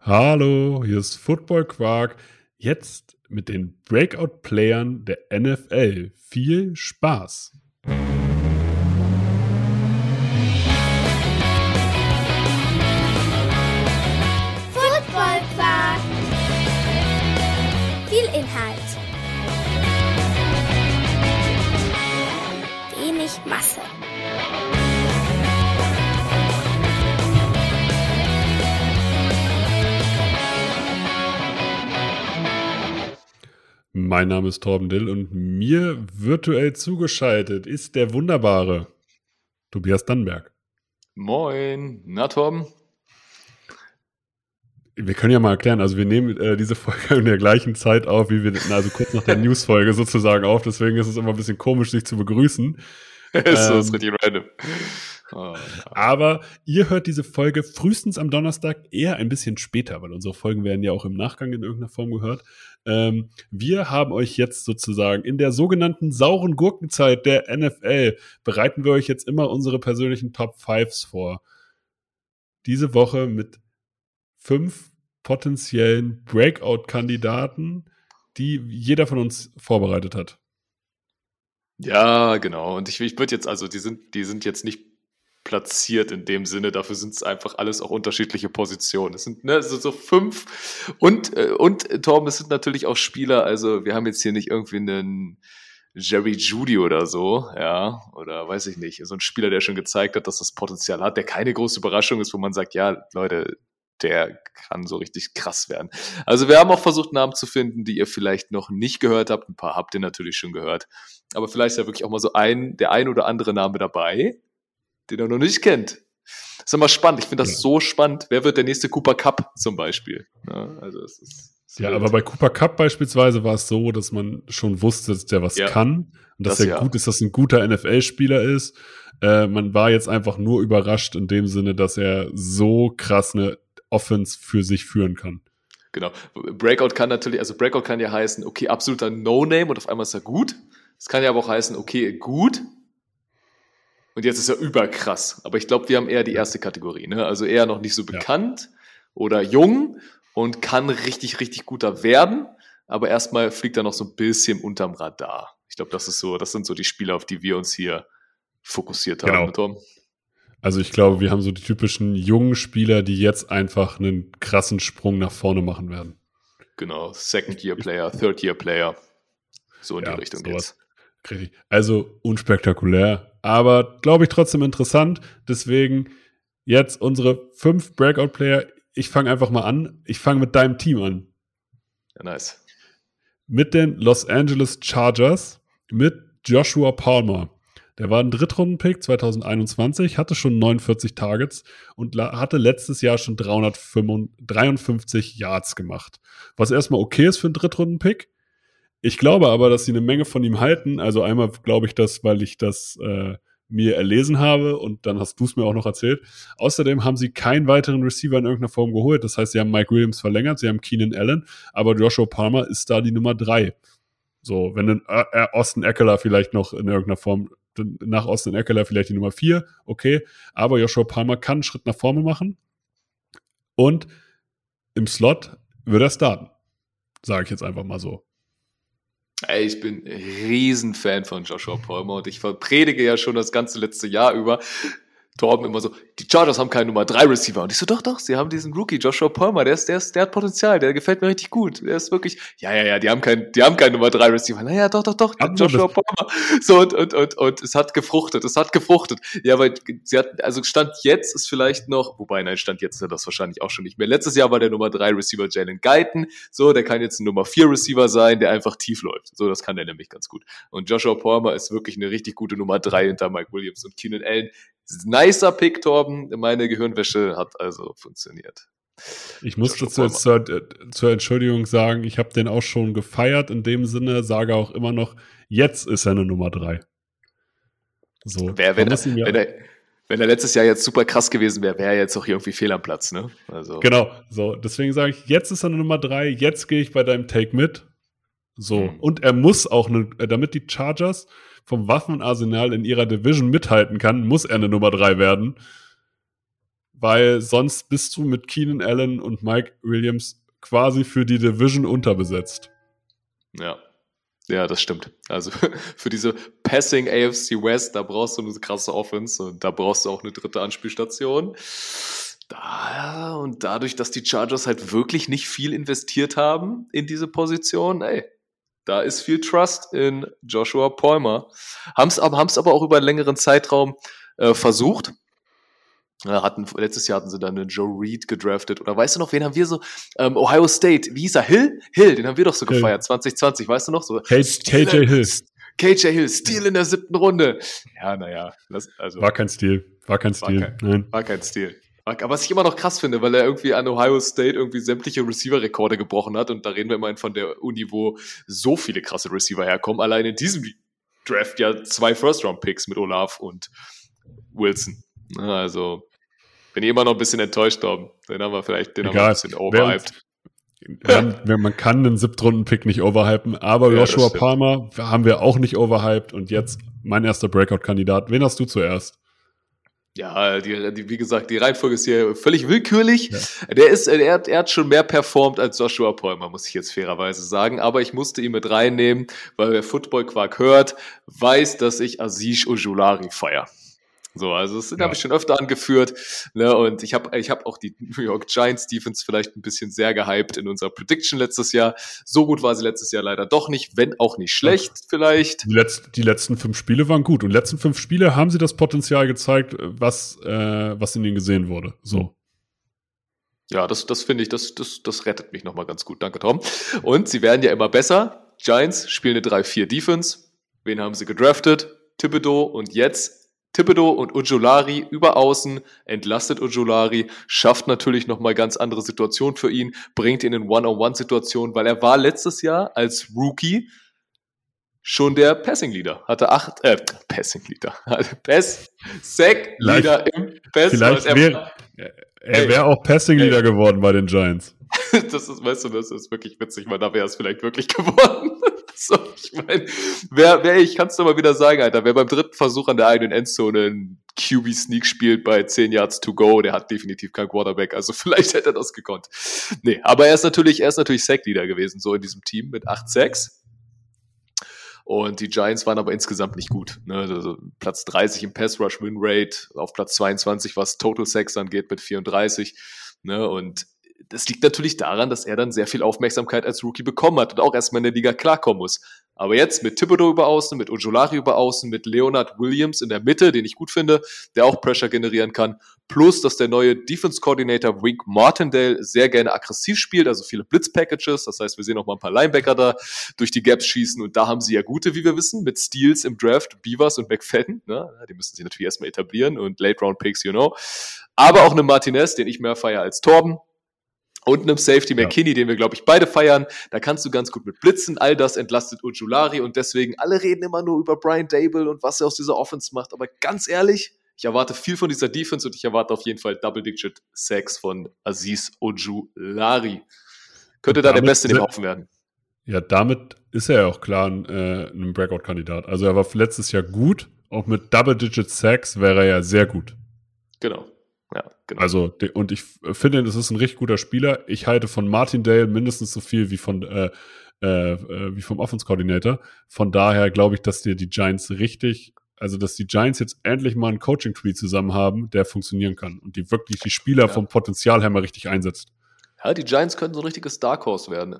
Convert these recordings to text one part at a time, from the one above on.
Hallo, hier ist Football Quark. Jetzt mit den Breakout-Playern der NFL. Viel Spaß! Mein Name ist Torben Dill und mir virtuell zugeschaltet ist der wunderbare Tobias Dannenberg. Moin, na Torben? Wir können ja mal erklären, also wir nehmen äh, diese Folge in der gleichen Zeit auf, wie wir, also kurz nach der News-Folge sozusagen auf, deswegen ist es immer ein bisschen komisch, sich zu begrüßen. ist so, ist richtig random. Oh, ja. Aber ihr hört diese Folge frühestens am Donnerstag eher ein bisschen später, weil unsere Folgen werden ja auch im Nachgang in irgendeiner Form gehört. Ähm, wir haben euch jetzt sozusagen in der sogenannten sauren Gurkenzeit der NFL bereiten wir euch jetzt immer unsere persönlichen Top Fives vor. Diese Woche mit fünf potenziellen Breakout-Kandidaten, die jeder von uns vorbereitet hat. Ja, genau. Und ich, ich würde jetzt, also die sind, die sind jetzt nicht platziert in dem Sinne. Dafür sind es einfach alles auch unterschiedliche Positionen. Es sind ne, so, so fünf. Und, äh, und äh, Torben, es sind natürlich auch Spieler. Also wir haben jetzt hier nicht irgendwie einen Jerry Judy oder so, ja, oder weiß ich nicht. So ein Spieler, der schon gezeigt hat, dass das Potenzial hat, der keine große Überraschung ist, wo man sagt, ja, Leute, der kann so richtig krass werden. Also wir haben auch versucht, Namen zu finden, die ihr vielleicht noch nicht gehört habt. Ein paar habt ihr natürlich schon gehört. Aber vielleicht ist ja wirklich auch mal so ein, der ein oder andere Name dabei, den er noch nicht kennt. Das ist immer spannend. Ich finde das ja. so spannend. Wer wird der nächste Cooper Cup zum Beispiel? Ja, also es ist, es ja, aber bei Cooper Cup beispielsweise war es so, dass man schon wusste, dass der was ja, kann und dass das, er gut ist, dass ein guter NFL-Spieler ist. Äh, man war jetzt einfach nur überrascht in dem Sinne, dass er so krass eine Offense für sich führen kann. Genau. Breakout kann natürlich, also Breakout kann ja heißen, okay, absoluter No-Name und auf einmal ist er gut. Es kann ja aber auch heißen, okay, gut, und jetzt ist er überkrass. Aber ich glaube, wir haben eher die erste Kategorie. Ne? Also eher noch nicht so bekannt ja. oder jung und kann richtig, richtig guter werden. Aber erstmal fliegt er noch so ein bisschen unterm Radar. Ich glaube, das ist so, das sind so die Spieler, auf die wir uns hier fokussiert haben, genau. Tom. Also ich glaube, wir haben so die typischen jungen Spieler, die jetzt einfach einen krassen Sprung nach vorne machen werden. Genau, Second-Year-Player, Third-Year-Player. So in ja, die Richtung sowas. jetzt. Also unspektakulär, aber glaube ich trotzdem interessant. Deswegen jetzt unsere fünf Breakout-Player. Ich fange einfach mal an. Ich fange mit deinem Team an. Ja, nice. Mit den Los Angeles Chargers, mit Joshua Palmer. Der war ein Drittrunden-Pick 2021, hatte schon 49 Targets und hatte letztes Jahr schon 353 Yards gemacht. Was erstmal okay ist für einen Drittrunden-Pick. Ich glaube aber, dass sie eine Menge von ihm halten. Also einmal glaube ich das, weil ich das äh, mir erlesen habe und dann hast du es mir auch noch erzählt. Außerdem haben sie keinen weiteren Receiver in irgendeiner Form geholt. Das heißt, sie haben Mike Williams verlängert, sie haben Keenan Allen, aber Joshua Palmer ist da die Nummer drei. So, wenn dann äh, Austin Eckler vielleicht noch in irgendeiner Form, nach Austin Eckler vielleicht die Nummer vier, okay, aber Joshua Palmer kann einen Schritt nach vorne machen und im Slot wird er starten. Sage ich jetzt einfach mal so. Ich bin Riesenfan von Joshua Palmer und ich predige ja schon das ganze letzte Jahr über, Torben immer so, die Chargers haben keinen Nummer 3 Receiver. Und ich so, doch, doch, sie haben diesen Rookie, Joshua Palmer, der ist, der ist, der hat Potenzial, der gefällt mir richtig gut. Der ist wirklich, ja, ja, ja, die haben keinen, die haben keinen Nummer 3 Receiver. Naja, doch, doch, doch, Joshua Palmer. So, und, und, und, und es hat gefruchtet, es hat gefruchtet. Ja, weil sie hat, also Stand jetzt ist vielleicht noch, wobei, nein, Stand jetzt ist das wahrscheinlich auch schon nicht mehr. Letztes Jahr war der Nummer 3 Receiver Jalen Guyton. So, der kann jetzt ein Nummer 4 Receiver sein, der einfach tief läuft. So, das kann der nämlich ganz gut. Und Joshua Palmer ist wirklich eine richtig gute Nummer 3 hinter Mike Williams und Keenan Allen Nicer Pick, Torben. Meine Gehirnwäsche hat also funktioniert. Ich muss dazu zur, zur Entschuldigung sagen, ich habe den auch schon gefeiert. In dem Sinne sage auch immer noch, jetzt ist er eine Nummer drei. So, Wer, wenn, er, wenn, er, wenn er letztes Jahr jetzt super krass gewesen wäre, wäre er jetzt auch irgendwie fehl am Platz. Ne? Also. Genau, so. Deswegen sage ich, jetzt ist er eine Nummer drei. Jetzt gehe ich bei deinem Take mit. So. Mhm. Und er muss auch, eine, damit die Chargers vom Waffenarsenal in ihrer Division mithalten kann, muss er eine Nummer drei werden. weil sonst bist du mit Keenan Allen und Mike Williams quasi für die Division unterbesetzt. Ja. Ja, das stimmt. Also für diese Passing AFC West, da brauchst du eine krasse Offense und da brauchst du auch eine dritte Anspielstation. Da, und dadurch, dass die Chargers halt wirklich nicht viel investiert haben in diese Position, ey, da ist viel Trust in Joshua Palmer. Haben es aber, haben's aber auch über einen längeren Zeitraum äh, versucht. Ja, hatten, letztes Jahr hatten sie dann einen Joe Reed gedraftet. Oder weißt du noch, wen haben wir so? Ähm, Ohio State, wie hieß er? Hill? Hill, den haben wir doch so Hill. gefeiert, 2020, weißt du noch? So, K- KJ Hill. KJ Hill, Stil in der siebten Runde. Ja, naja, also War kein Stil. War kein War Stil. kein- Nein. war kein Stil. Aber was ich immer noch krass finde, weil er irgendwie an Ohio State irgendwie sämtliche Receiver-Rekorde gebrochen hat und da reden wir immerhin von der Uni, wo so viele krasse Receiver herkommen. Allein in diesem Draft ja zwei First-Round-Picks mit Olaf und Wilson. Also bin ich immer noch ein bisschen enttäuscht, Tom. Den haben wir vielleicht, den haben wir Egal. ein bisschen overhyped. Haben, man kann einen Siebtrunden-Pick nicht overhypen, aber Ja, Joshua. Palmer haben wir auch nicht overhyped und jetzt mein erster Breakout-Kandidat. Wen hast du zuerst? Ja, die, die, wie gesagt, die Reihenfolge ist hier völlig willkürlich. Der ist, er hat, er hat schon mehr performt als Joshua Palmer, muss ich jetzt fairerweise sagen. Aber ich musste ihn mit reinnehmen, weil wer Football Quark hört, weiß, dass ich Aziz Ojulari feier. So, also das Ja. habe ich schon öfter angeführt. Ne, und ich habe ich hab auch die New York Giants Defense vielleicht ein bisschen sehr gehypt in unserer Prediction letztes Jahr. So gut war sie letztes Jahr leider doch nicht, wenn auch nicht schlecht vielleicht. Die, letzt, die letzten fünf Spiele waren gut und letzten fünf Spiele haben sie das Potenzial gezeigt, was, äh, was in ihnen gesehen wurde. So. Ja, das, das finde ich, das, das, das rettet mich nochmal ganz gut. Danke, Tom. Und sie werden ja immer besser. Giants spielen eine 3-4 Defense. Wen haben sie gedraftet? Thibodeau und jetzt Thibodeau und Ujulari über außen, entlastet Ujulari, schafft natürlich nochmal ganz andere Situationen für ihn, bringt ihn in One-on-One-Situationen, weil er war letztes Jahr als Rookie schon der Passing Leader. Hatte acht, äh, Passing Leader. Pass, Sack Leader im Pass. Vielleicht er- wäre er Ey. wäre auch Passing Leader geworden bei den Giants. das ist, weißt du, das ist wirklich witzig, weil da wäre es vielleicht wirklich geworden. So, ich meine, wer, wer, ich kann es nur mal wieder sagen, Alter, wer beim dritten Versuch an der eigenen Endzone einen QB-Sneak spielt bei 10 Yards to go, der hat definitiv keinen Quarterback, also vielleicht hätte er das gekonnt. Nee, aber er ist natürlich, er ist natürlich Sack-Leader gewesen, so in diesem Team mit 8 Sacks. Und die Giants waren aber insgesamt nicht gut. Ne? Also Platz 30 im Pass Rush Win Rate, auf Platz 22, was Total Sacks angeht, mit 34. Ne? Und das liegt natürlich daran, dass er dann sehr viel Aufmerksamkeit als Rookie bekommen hat und auch erstmal in der Liga klarkommen muss. Aber jetzt mit Thibodeau über außen, mit Ojolari über außen, mit Leonard Williams in der Mitte, den ich gut finde, der auch Pressure generieren kann, plus dass der neue Defense Coordinator Wink Martindale sehr gerne aggressiv spielt, also viele Blitz-Packages, das heißt, wir sehen auch mal ein paar Linebacker da durch die Gaps schießen und da haben sie ja gute, wie wir wissen, mit Steals im Draft, Beavers und McFadden, ne? die müssen sich natürlich erstmal etablieren und Late-Round-Picks, you know. Aber auch eine Martinez, den ich mehr feiere als Torben, und einem Safety Ja. McKinney, den wir, glaube ich, beide feiern. Da kannst du ganz gut mit blitzen. All das entlastet Ujulari und deswegen, alle reden immer nur über Brian Dable und was er aus dieser Offense macht. Aber ganz ehrlich, ich erwarte viel von dieser Defense und ich erwarte auf jeden Fall Double-Digit Sacks von Aziz Ojulari. Könnte da der Beste in dem Haufen werden. Ja, damit ist er ja auch klar ein, äh, ein Breakout-Kandidat. Also er war letztes Jahr gut, auch mit Double-Digit Sacks wäre er ja sehr gut. Genau. Ja, genau. Also, und ich f- finde, das ist ein richtig guter Spieler. Ich halte von Martindale mindestens so viel wie von äh, äh, äh, wie vom Offense Coordinator. Von daher glaube ich, dass dir die Giants richtig, also dass die Giants jetzt endlich mal einen Coaching Tree zusammen haben, der funktionieren kann und die wirklich die Spieler Ja. vom Potenzial her mal richtig einsetzt. Ja, die Giants könnten so ein richtiges Dark Horse werden.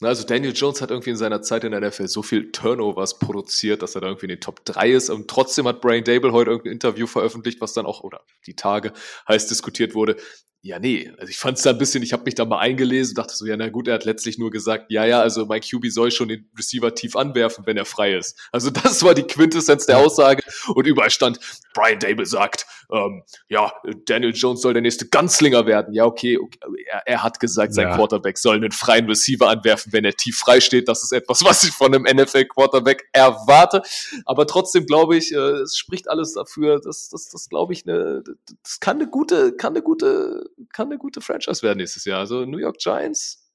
Na, Also Daniel Jones hat irgendwie in seiner Zeit in der NFL so viel Turnovers produziert, dass er da irgendwie in den Top 3 ist. Und trotzdem hat Brian Dable heute irgendein Interview veröffentlicht, was dann auch, oder die Tage heiß diskutiert wurde. Ja, nee, also ich fand es da ein bisschen, ich habe mich da mal eingelesen und dachte so, ja, na gut, er hat letztlich nur gesagt, ja, ja, also mein QB soll schon den Receiver tief anwerfen, wenn er frei ist. Also das war die Quintessenz der Aussage und überall stand, Brian Dable sagt, ähm, ja, Daniel Jones soll der nächste Ganzlinger werden. Ja, okay, okay er, er hat gesagt, sein Ja. Quarterback soll einen freien Receiver anwerfen, wenn er tief frei steht. Das ist etwas, was ich von einem NFL-Quarterback erwarte. Aber trotzdem glaube ich, äh, es spricht alles dafür, dass das, das glaube ich, eine, das kann eine gute, kann eine gute, kann eine gute Franchise werden nächstes Jahr. Also New York Giants,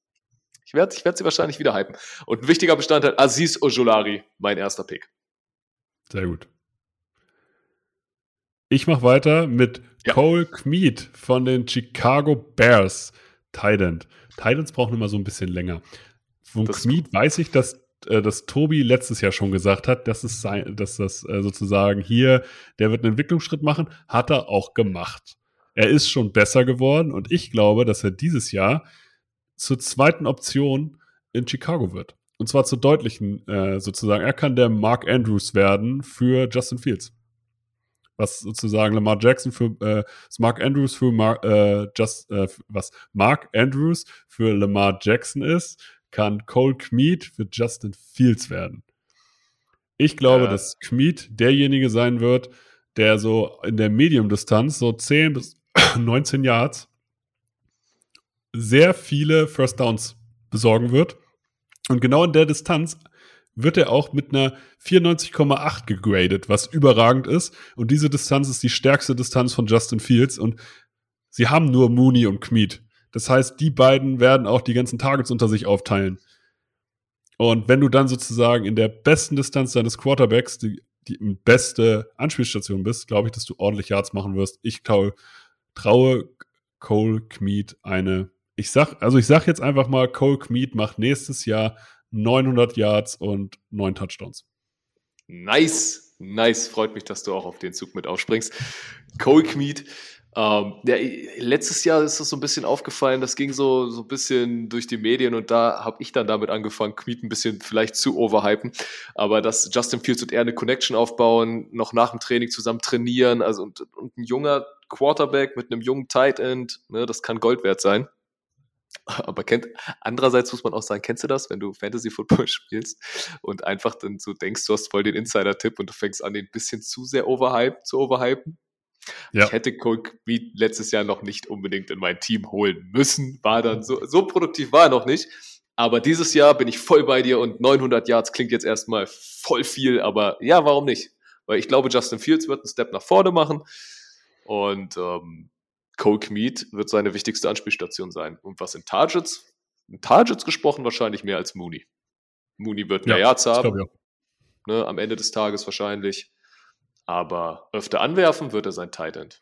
ich werde ich werd sie wahrscheinlich wieder hypen. Und ein wichtiger Bestandteil, Aziz Ojolari, mein erster Pick. Sehr gut. Ich mache weiter mit Ja. Cole Kmeet von den Chicago Bears. Tident. Tidents brauchen immer so ein bisschen länger. Von Das ist Kmeet weiß ich, dass, äh, dass Tobi letztes Jahr schon gesagt hat, dass, es sein, dass das äh, sozusagen hier, der wird einen Entwicklungsschritt machen, hat er auch gemacht. Er ist schon besser geworden und ich glaube, dass er dieses Jahr zur zweiten Option in Chicago wird. Und zwar zur deutlichen, äh, sozusagen, er kann der Mark Andrews werden für Justin Fields. Was sozusagen Lamar Jackson für äh, Mark Andrews für Mar äh, Just, äh, was Mark Andrews für Lamar Jackson ist, kann Cole Kmeet für Justin Fields werden. Ich glaube, Ja. dass Kmeet derjenige sein wird, der so in der Medium-Distanz, so 10 bis 19 Yards, sehr viele First Downs besorgen wird. Und genau in der Distanz wird er auch mit einer 94,8 gegradet, was überragend ist. Und diese Distanz ist die stärkste Distanz von Justin Fields. Und sie haben nur Mooney und Kmeet. Das heißt, die beiden werden auch die ganzen Targets unter sich aufteilen. Und wenn du dann sozusagen in der besten Distanz deines Quarterbacks die, die beste Anspielstation bist, glaube ich, dass du ordentlich Yards machen wirst. Ich traue, traue Cole Kmeet eine. Ich sag, also ich sag jetzt einfach mal, Cole Kmeet macht nächstes Jahr 900 Yards und 9 Touchdowns. Nice, nice. Freut mich, dass du auch auf den Zug mit aufspringst. Cole Kmeet. Ähm, ja, letztes Jahr ist das so ein bisschen aufgefallen, das ging so, so ein bisschen durch die Medien und da habe ich dann damit angefangen, Kmeet ein bisschen vielleicht zu overhypen. Aber dass Justin Fields und er eine Connection aufbauen, noch nach dem Training zusammen trainieren, also und, und ein junger Quarterback mit einem jungen Tight End, ne, das kann Gold wert sein. Aber kennt, andererseits muss man auch sagen, kennst du das, wenn du Fantasy Football spielst und einfach dann so denkst, du hast voll den Insider-Tipp und du fängst an, den ein bisschen zu sehr overhype, zu overhypen? Ja. Ich hätte Cole Kmeet letztes Jahr noch nicht unbedingt in mein Team holen müssen, war dann so, so produktiv war er noch nicht. Aber dieses Jahr bin ich voll bei dir und 900 Yards klingt jetzt erstmal voll viel, aber ja, warum nicht? Weil ich glaube, Justin Fields wird einen Step nach vorne machen und ähm, Cole Kmeet wird seine wichtigste Anspielstation sein. Und was in Targets? In Targets gesprochen wahrscheinlich mehr als Mooney. Mooney wird mehr Yards das haben, ich auch. ne, am Ende des Tages wahrscheinlich. Aber öfter anwerfen wird er sein Tight End.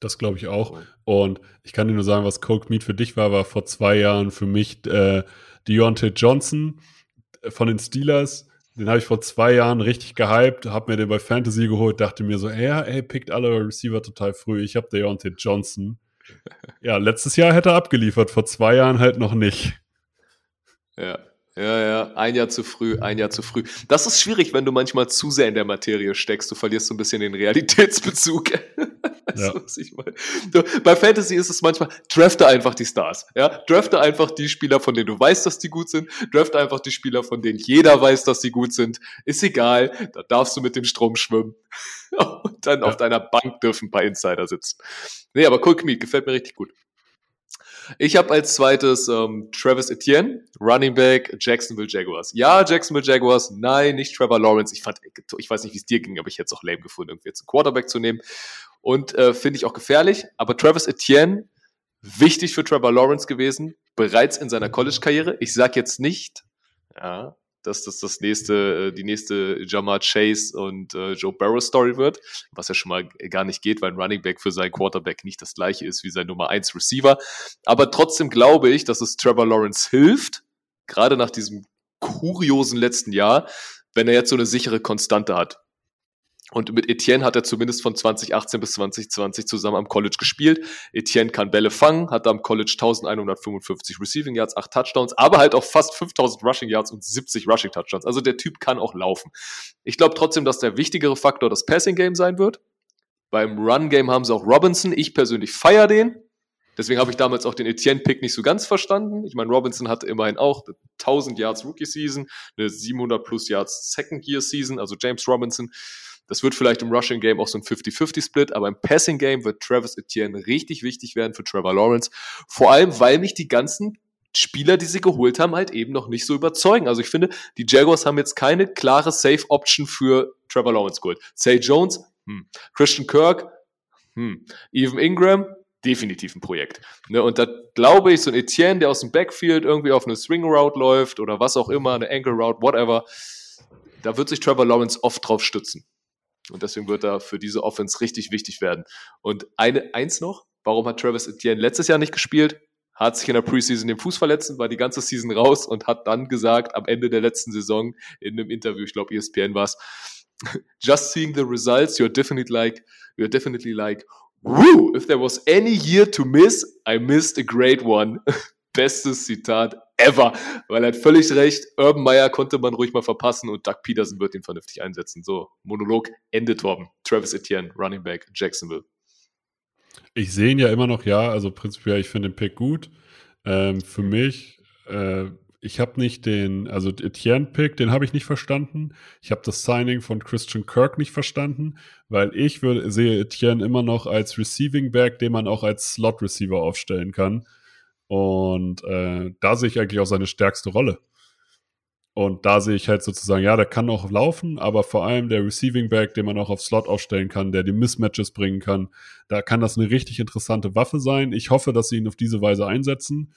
Das glaube ich auch. Und ich kann dir nur sagen, was Cole Kmeet für dich war, war vor zwei Jahren für mich äh, Deontay Johnson von den Steelers. Den habe ich vor zwei Jahren richtig gehypt, habe mir den bei Fantasy geholt, dachte mir so, ja, ey, pickt alle Receiver total früh. Ich habe Deontay Johnson. Ja, letztes Jahr hätte er abgeliefert, vor zwei Jahren halt noch nicht. Ja. Ja, ja, ein Jahr zu früh, ein Jahr zu früh. Das ist schwierig, wenn du manchmal zu sehr in der Materie steckst. Du verlierst so ein bisschen den Realitätsbezug. Ja. du, was ich meine? Du, bei Fantasy ist es manchmal, drafte einfach die Stars. Ja? Drafte einfach die Spieler, von denen du weißt, dass die gut sind. Drafte einfach die Spieler, von denen jeder weiß, dass die gut sind. Ist egal, da darfst du mit dem Strom schwimmen. Und dann Ja. auf deiner Bank dürfen ein paar Insider sitzen. Nee, aber Cole Kmeet gefällt mir richtig gut. Ich habe als zweites ähm, Travis Etienne, Running Back, Jacksonville Jaguars. Ja, Jacksonville Jaguars, nein, nicht Trevor Lawrence. Ich fand, ich weiß nicht, wie es dir ging, aber ich hätte es auch lame gefunden, irgendwie jetzt einen Quarterback zu nehmen. Und äh, finde ich auch gefährlich. Aber Travis Etienne, wichtig für Trevor Lawrence gewesen, bereits in seiner College-Karriere. Ich sage jetzt nicht, ja, dass das das nächste, äh, die nächste Jamar Chase und äh, Joe Barrow Story wird, was ja schon mal gar nicht geht, weil ein Running Back für seinen Quarterback nicht das gleiche ist wie sein Nummer 1 Receiver. Aber trotzdem glaube ich, dass es Trevor Lawrence hilft, gerade nach diesem kuriosen letzten Jahr, wenn er jetzt so eine sichere Konstante hat. Und mit Etienne hat er zumindest von 2018 bis 2020 zusammen am College gespielt. Etienne kann Bälle fangen, hat am College 1155 Receiving Yards, 8 Touchdowns, aber halt auch fast 5000 Rushing Yards und 70 Rushing Touchdowns. Also der Typ kann auch laufen. Ich glaube trotzdem, dass der wichtigere Faktor das Passing Game sein wird. Beim Run Game haben sie auch Robinson. Ich persönlich feiere den. Deswegen habe ich damals auch den Etienne-Pick nicht so ganz verstanden. Ich meine, Robinson hatte immerhin auch 1000 Yards Rookie-Season, eine 700 plus Yards Second-Year-Season, also James Robinson. Das wird vielleicht im Rushing Game auch so ein 50-50-Split, aber im Passing Game wird Travis Etienne richtig wichtig werden für Trevor Lawrence. Vor allem, weil mich die ganzen Spieler, die sie geholt haben, halt eben noch nicht so überzeugen. Also ich finde, die Jaguars haben jetzt keine klare Safe-Option für Trevor Lawrence geholt. Say Jones, hm. Christian Kirk, hm. Evan Ingram, definitiv ein Projekt. Ne, und da glaube ich, so ein Etienne, der aus dem Backfield irgendwie auf eine Swing Route läuft oder was auch immer, eine Angle Route, whatever, da wird sich Trevor Lawrence oft drauf stützen. Und deswegen wird er für diese Offense richtig wichtig werden. Und eine, eins noch, warum hat Travis Etienne letztes Jahr nicht gespielt? Hat sich in der Preseason den Fuß verletzt, war die ganze Season raus und hat dann gesagt, am Ende der letzten Saison in einem Interview, ich glaube ESPN war es, just seeing the results, you're definitely like, you're definitely like, woo, if there was any year to miss, I missed a great one. Bestes Zitat ever, weil er hat völlig recht. Urban Meyer konnte man ruhig mal verpassen und Doug Peterson wird ihn vernünftig einsetzen. So, Monolog endet Torben. Travis Etienne, Running Back, Jacksonville. Ich sehe ihn ja immer noch, ja, also prinzipiell, ich finde den Pick gut. Ähm, für mich, äh, ich habe nicht den, also Etienne-Pick, den habe ich nicht verstanden. Ich habe das Signing von Christian Kirk nicht verstanden, weil ich würde, sehe Etienne immer noch als Receiving Back, den man auch als Slot-Receiver aufstellen kann. Und äh, da sehe ich eigentlich auch seine stärkste Rolle. Und da sehe ich halt sozusagen, ja, der kann auch laufen, aber vor allem der Receiving Back, den man auch auf Slot aufstellen kann, der die Mismatches bringen kann, da kann das eine richtig interessante Waffe sein. Ich hoffe, dass sie ihn auf diese Weise einsetzen.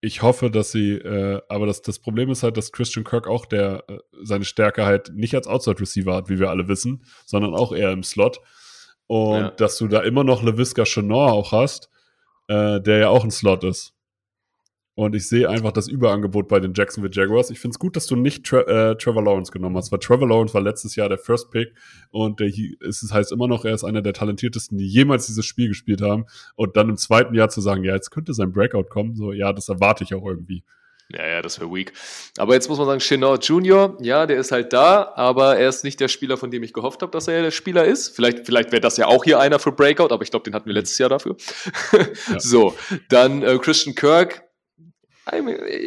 Ich hoffe, dass sie, äh, aber das, das Problem ist halt, dass Christian Kirk auch der äh, seine Stärke halt nicht als Outside Receiver hat, wie wir alle wissen, sondern auch eher im Slot. Und ja. dass du da immer noch LeVisca Chenor auch hast, äh, der ja auch ein Slot ist. Und ich sehe einfach das Überangebot bei den Jacksonville Jaguars. Ich finde es gut, dass du nicht Tra äh, Trevor Lawrence genommen hast, weil Trevor Lawrence war letztes Jahr der First Pick und der, es heißt immer noch, er ist einer der talentiertesten, die jemals dieses Spiel gespielt haben. Und dann im zweiten Jahr zu sagen, ja, jetzt könnte sein Breakout kommen, so, ja, das erwarte ich auch irgendwie. Ja, ja, das wäre weak. Aber jetzt muss man sagen, Chenor Junior, ja, der ist halt da, aber er ist nicht der Spieler, von dem ich gehofft habe, dass er der Spieler ist. Vielleicht, vielleicht wäre das ja auch hier einer für Breakout, aber ich glaube, den hatten wir letztes Jahr dafür. Ja. so, dann äh, Christian Kirk,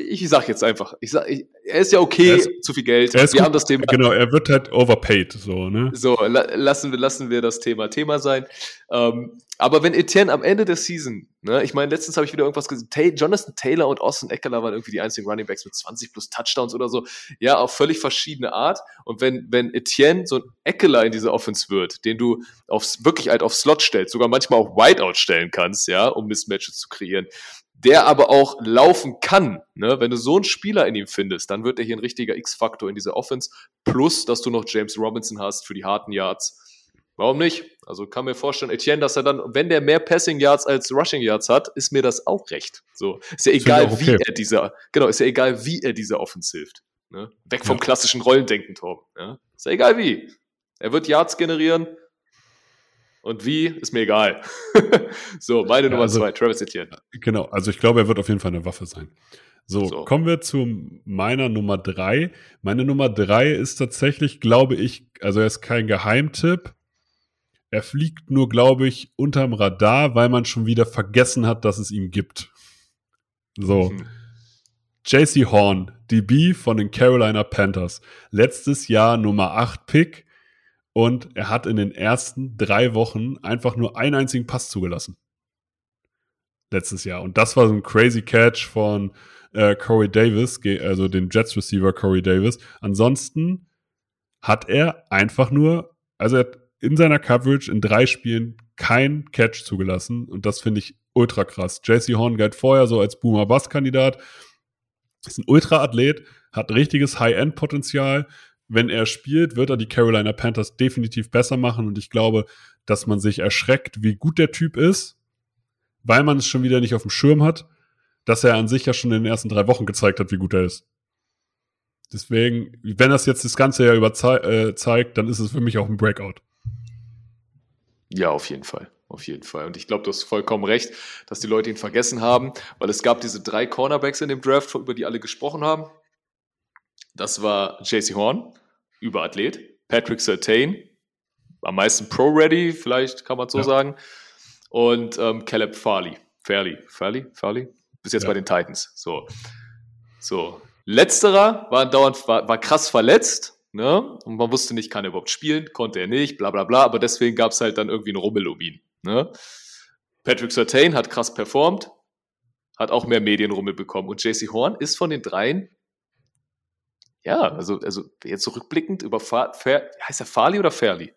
ich sag jetzt einfach, ich sag, ich, er ist ja okay, ist, zu viel Geld. wir gut, haben das Thema. Genau, er wird halt overpaid, so, ne? So, la, lassen wir, lassen wir das Thema Thema sein. Ähm, aber wenn Etienne am Ende der Season, ne, ich meine, letztens habe ich wieder irgendwas gesehen, Tay, Jonathan Taylor und Austin Eckler waren irgendwie die einzigen Running Backs mit 20 plus Touchdowns oder so. Ja, auf völlig verschiedene Art. Und wenn, wenn Etienne so ein Eckler in dieser Offense wird, den du aufs, wirklich halt auf Slot stellst, sogar manchmal auch Wideout stellen kannst, ja, um Mismatches zu kreieren, der aber auch laufen kann. Ne? Wenn du so einen Spieler in ihm findest, dann wird er hier ein richtiger X-Faktor in dieser Offense. Plus, dass du noch James Robinson hast für die harten Yards. Warum nicht? Also kann mir vorstellen, Etienne, dass er dann, wenn der mehr Passing Yards als Rushing Yards hat, ist mir das auch recht. So ist ja egal, okay. wie er dieser, genau, ist ja egal, wie er dieser Offense hilft. Ne? Weg vom ja. klassischen Rollendenken, Tom. Ja? Ist ja egal wie. Er wird Yards generieren, und wie, ist mir egal. so, meine Nummer also, zwei, Travis Etienne. Genau, also ich glaube, er wird auf jeden Fall eine Waffe sein. So, so, kommen wir zu meiner Nummer drei. Meine Nummer drei ist tatsächlich, glaube ich, also er ist kein Geheimtipp. Er fliegt nur, glaube ich, unterm Radar, weil man schon wieder vergessen hat, dass es ihn gibt. So. Mhm. JC Horn, DB von den Carolina Panthers. Letztes Jahr Nummer 8 Pick und er hat in den ersten drei Wochen einfach nur einen einzigen Pass zugelassen. Letztes Jahr. Und das war so ein crazy Catch von äh, Corey Davis, also den Jets Receiver Corey Davis. Ansonsten hat er einfach nur, also er hat in seiner Coverage in drei Spielen kein Catch zugelassen. Und das finde ich ultra krass. JC Horn galt vorher so als Boomer-Bass-Kandidat. Ist ein Ultra-Athlet, hat richtiges High-End-Potenzial, wenn er spielt, wird er die Carolina Panthers definitiv besser machen. Und ich glaube, dass man sich erschreckt, wie gut der Typ ist, weil man es schon wieder nicht auf dem Schirm hat, dass er an sich ja schon in den ersten drei Wochen gezeigt hat, wie gut er ist. Deswegen, wenn das jetzt das ganze Jahr über äh, zeigt, dann ist es für mich auch ein Breakout. Ja, auf jeden Fall. Auf jeden Fall. Und ich glaube, du hast vollkommen recht, dass die Leute ihn vergessen haben, weil es gab diese drei Cornerbacks in dem Draft, über die alle gesprochen haben. Das war JC Horn, Überathlet. Patrick Sertain, am meisten Pro-Ready, vielleicht kann man so ja. sagen. Und ähm, Caleb Farley. Fairley, Fairley, Fairley? Bis jetzt ja. bei den Titans. So. So. Letzterer war dauernd, war, war krass verletzt, ne? Und man wusste nicht, kann er überhaupt spielen, konnte er nicht, bla bla bla, aber deswegen gab es halt dann irgendwie einen Rummel um. Ne? Patrick Sertain hat krass performt, hat auch mehr Medienrummel bekommen. Und JC Horn ist von den dreien ja, also, also jetzt zurückblickend über Fa Fair, heißt er Farley oder Fairley?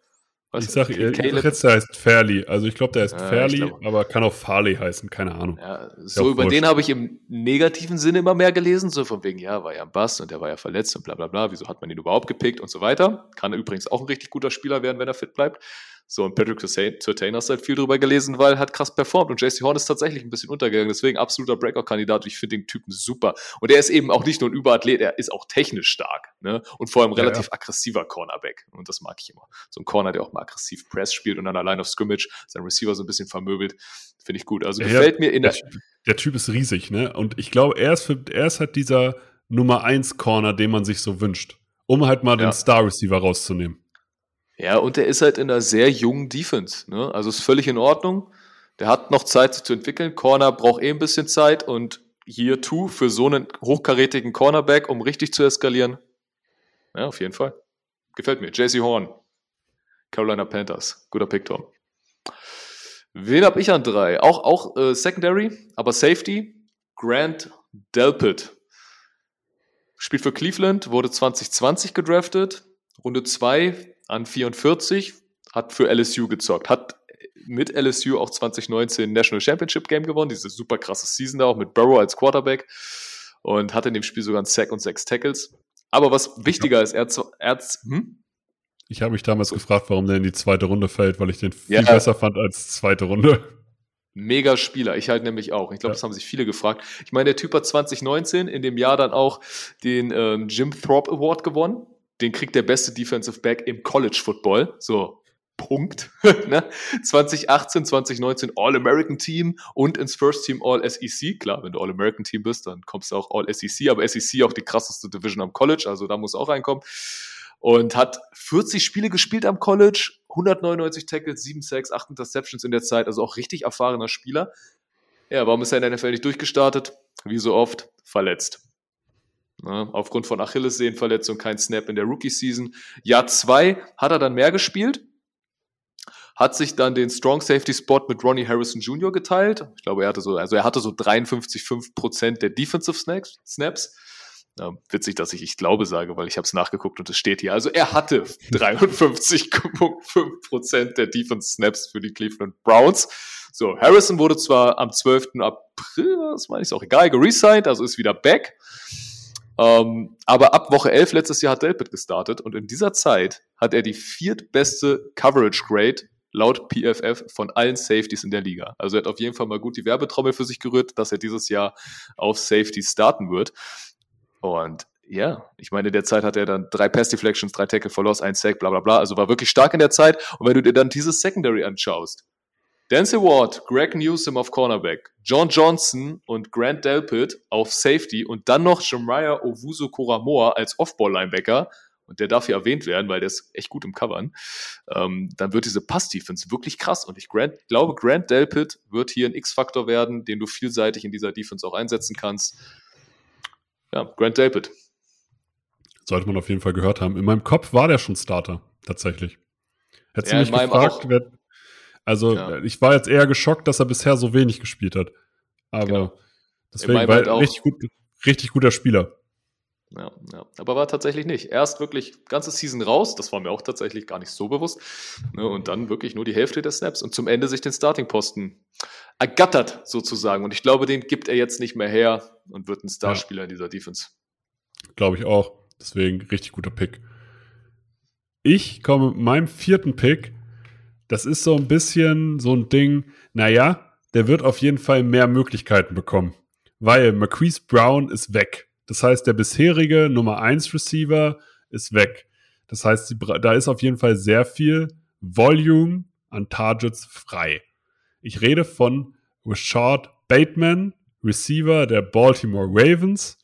Ich sage sag jetzt, der heißt Fairly. Also ich glaube, der heißt ja, Fairly, aber kann auch Farley heißen, keine Ahnung. Ja, so über den habe ich im negativen Sinne immer mehr gelesen, so von wegen, ja, war ja ein Bass und der war ja verletzt und bla bla bla, wieso hat man ihn überhaupt gepickt und so weiter. Kann übrigens auch ein richtig guter Spieler werden, wenn er fit bleibt. So, und Patrick Surtain hast du halt viel drüber gelesen, weil hat krass performt. Und JC Horn ist tatsächlich ein bisschen untergegangen. Deswegen absoluter Breakout-Kandidat. Ich finde den Typen super. Und er ist eben auch nicht nur ein Überathlet, er ist auch technisch stark. Ne? Und vor allem relativ ja, ja. aggressiver Cornerback. Und das mag ich immer. So ein Corner, der auch mal aggressiv Press spielt und dann allein auf Scrimmage sein Receiver so ein bisschen vermöbelt. Finde ich gut. Also ja, gefällt mir in der, der. Der Typ ist riesig, ne? Und ich glaube, er ist, für, er ist halt dieser Nummer 1 Corner, den man sich so wünscht. Um halt mal den Star Receiver rauszunehmen. Ja, und der ist halt in einer sehr jungen Defense. Ne? Also ist völlig in Ordnung. Der hat noch Zeit, sich zu entwickeln. Corner braucht eh ein bisschen Zeit und Year 2 für so einen hochkarätigen Cornerback, um richtig zu eskalieren. Ja, auf jeden Fall. Gefällt mir. JC Horn. Carolina Panthers. Guter Pick, Tom. Wen habe ich an drei? Auch, auch äh, Secondary, aber Safety. Grant Delpit. Spielt für Cleveland, wurde 2020 gedraftet. Runde 2 an 44, hat für LSU gezockt, hat mit LSU auch 2019 National Championship Game gewonnen, diese super krasse Season da auch mit Burrow als Quarterback und hat in dem Spiel sogar einen Sack und sechs Tackles. Aber was wichtiger ist, er, er hm? Ich habe mich damals gefragt, warum der in die zweite Runde fällt, weil ich den viel ja. besser fand als zweite Runde. Mega Spieler, ich halt nämlich auch. Ich glaube, ja. das haben sich viele gefragt. Ich meine, der Typ hat 2019 in dem Jahr dann auch den ähm, Jim Thorpe Award gewonnen den kriegt der beste Defensive Back im College Football. So, Punkt. ne? 2018, 2019 All-American Team und ins First Team All-SEC. Klar, wenn du All-American Team bist, dann kommst du auch All-SEC, aber SEC auch die krasseste Division am College, also da muss auch reinkommen. Und hat 40 Spiele gespielt am College, 199 Tackles, 7 Sacks, 8 Interceptions in der Zeit, also auch richtig erfahrener Spieler. Ja, warum ist er in der NFL nicht durchgestartet? Wie so oft, verletzt. Ne? Aufgrund von Achillessehnenverletzung kein Snap in der Rookie-Season. Jahr zwei hat er dann mehr gespielt, hat sich dann den Strong Safety Spot mit Ronnie Harrison Jr. geteilt. Ich glaube, er hatte so, also er hatte so 53,5% der Defensive Snaps. Snaps. Ja, witzig, dass ich ich glaube sage, weil ich habe es nachgeguckt und es steht hier. Also er hatte 53,5% der Defense Snaps für die Cleveland Browns. So, Harrison wurde zwar am 12. April, das meine ich auch egal, geresigned, also ist wieder back. Ähm, aber ab Woche 11 letztes Jahr hat Delpit gestartet und in dieser Zeit hat er die viertbeste Coverage Grade laut PFF von allen Safeties in der Liga. Also er hat auf jeden Fall mal gut die Werbetrommel für sich gerührt, dass er dieses Jahr auf Safety starten wird. Und ja, ich meine, in der Zeit hat er dann drei Pass Deflections, drei Tackle for Loss, ein Sack, bla bla bla. Also war wirklich stark in der Zeit. Und wenn du dir dann dieses Secondary anschaust, Dance Ward, Greg Newsom auf Cornerback, John Johnson und Grant Delpit auf Safety und dann noch Shemaya Owusu Koramoa als Off-Ball-Linebacker, und der darf hier erwähnt werden, weil der ist echt gut im Covern, ähm, dann wird diese Pass-Defense wirklich krass. Und ich Grant, glaube, Grant Delpit wird hier ein X-Faktor werden, den du vielseitig in dieser Defense auch einsetzen kannst. Ja, Grant Delpit. Sollte man auf jeden Fall gehört haben. In meinem Kopf war der schon Starter, tatsächlich. Hättest ja, du mich gefragt, wer, also ja. ich war jetzt eher geschockt, dass er bisher so wenig gespielt hat. Aber genau. deswegen war halt richtig, gut, richtig guter Spieler. Ja, ja, aber war tatsächlich nicht. Erst wirklich ganze Season raus, das war mir auch tatsächlich gar nicht so bewusst. Ne, und dann wirklich nur die Hälfte der Snaps und zum Ende sich den Starting-Posten ergattert sozusagen. Und ich glaube, den gibt er jetzt nicht mehr her und wird ein Starspieler ja. in dieser Defense. Glaube ich auch. Deswegen richtig guter Pick. Ich komme mit meinem vierten Pick das ist so ein bisschen so ein Ding, naja, der wird auf jeden Fall mehr Möglichkeiten bekommen, weil Marquise Brown ist weg. Das heißt, der bisherige Nummer 1 Receiver ist weg. Das heißt, da ist auf jeden Fall sehr viel Volume an Targets frei. Ich rede von Rashad Bateman, Receiver der Baltimore Ravens,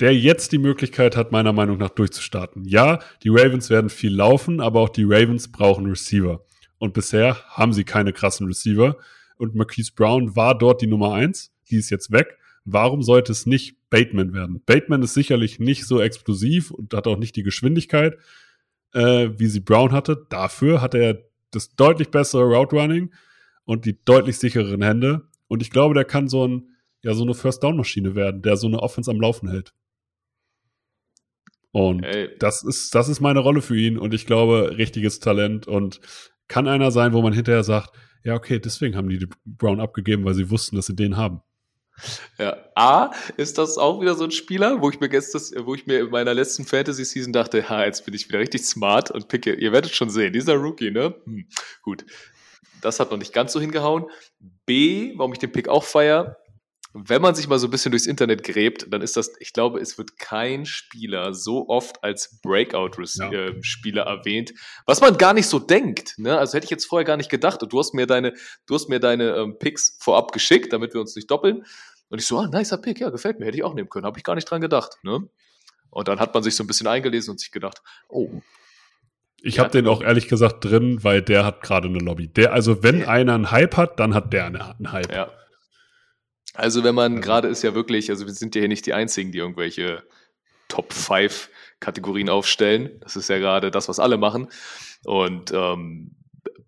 der jetzt die Möglichkeit hat, meiner Meinung nach durchzustarten. Ja, die Ravens werden viel laufen, aber auch die Ravens brauchen Receiver. Und bisher haben sie keine krassen Receiver. Und Marquise Brown war dort die Nummer eins. Die ist jetzt weg. Warum sollte es nicht Bateman werden? Bateman ist sicherlich nicht so explosiv und hat auch nicht die Geschwindigkeit, äh, wie sie Brown hatte. Dafür hat er das deutlich bessere Route Running und die deutlich sichereren Hände. Und ich glaube, der kann so ein, ja, so eine First Down Maschine werden, der so eine Offense am Laufen hält. Und Ey. das ist, das ist meine Rolle für ihn und ich glaube, richtiges Talent und kann einer sein, wo man hinterher sagt, ja, okay, deswegen haben die Brown abgegeben, weil sie wussten, dass sie den haben. Ja. A, ist das auch wieder so ein Spieler, wo ich mir gestern, wo ich mir in meiner letzten Fantasy-Season dachte, ha, jetzt bin ich wieder richtig smart und picke, ihr werdet schon sehen, dieser Rookie, ne? Hm, gut. Das hat noch nicht ganz so hingehauen. B, warum ich den Pick auch feier, wenn man sich mal so ein bisschen durchs Internet gräbt, dann ist das, ich glaube, es wird kein Spieler so oft als Breakout-Spieler Ja. erwähnt, was man gar nicht so denkt. Ne? Also hätte ich jetzt vorher gar nicht gedacht. Und du hast mir deine, du hast mir deine ähm, Picks vorab geschickt, damit wir uns nicht doppeln. Und ich so, ah, nicer Pick, ja, gefällt mir, hätte ich auch nehmen können, habe ich gar nicht dran gedacht. Ne? Und dann hat man sich so ein bisschen eingelesen und sich gedacht, oh, Ich Ja. habe den auch ehrlich gesagt drin, weil der hat gerade eine Lobby. Der, also wenn Ja. einer einen Hype hat, dann hat der eine, einen Hype. Ja. Also wenn man Also- gerade ist ja wirklich, also wir sind ja hier nicht die Einzigen, die irgendwelche Top 5 Kategorien aufstellen. Das ist ja gerade das, was alle machen. Und ähm,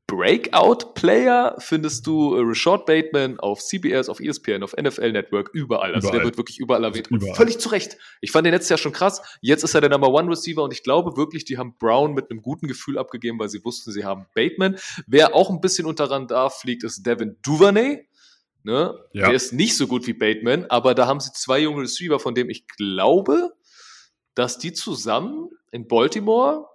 Breakout-Player findest du äh, Rashad Bateman auf CBS, auf ESPN, auf NFL Network, überall. Also der Überall. wird wirklich überall erwähnt. Und Überall. völlig zu Recht. Ich fand den letztes Jahr schon krass. Jetzt ist er der Number One Receiver und ich glaube wirklich, die haben Brown mit einem guten Gefühl abgegeben, weil sie wussten, sie haben Bateman. Wer auch ein bisschen unter Radar fliegt, ist Devin Duvernay. Ne? Ja. Der ist nicht so gut wie Bateman, aber da haben sie zwei junge Receiver, von denen ich glaube, dass die zusammen in Baltimore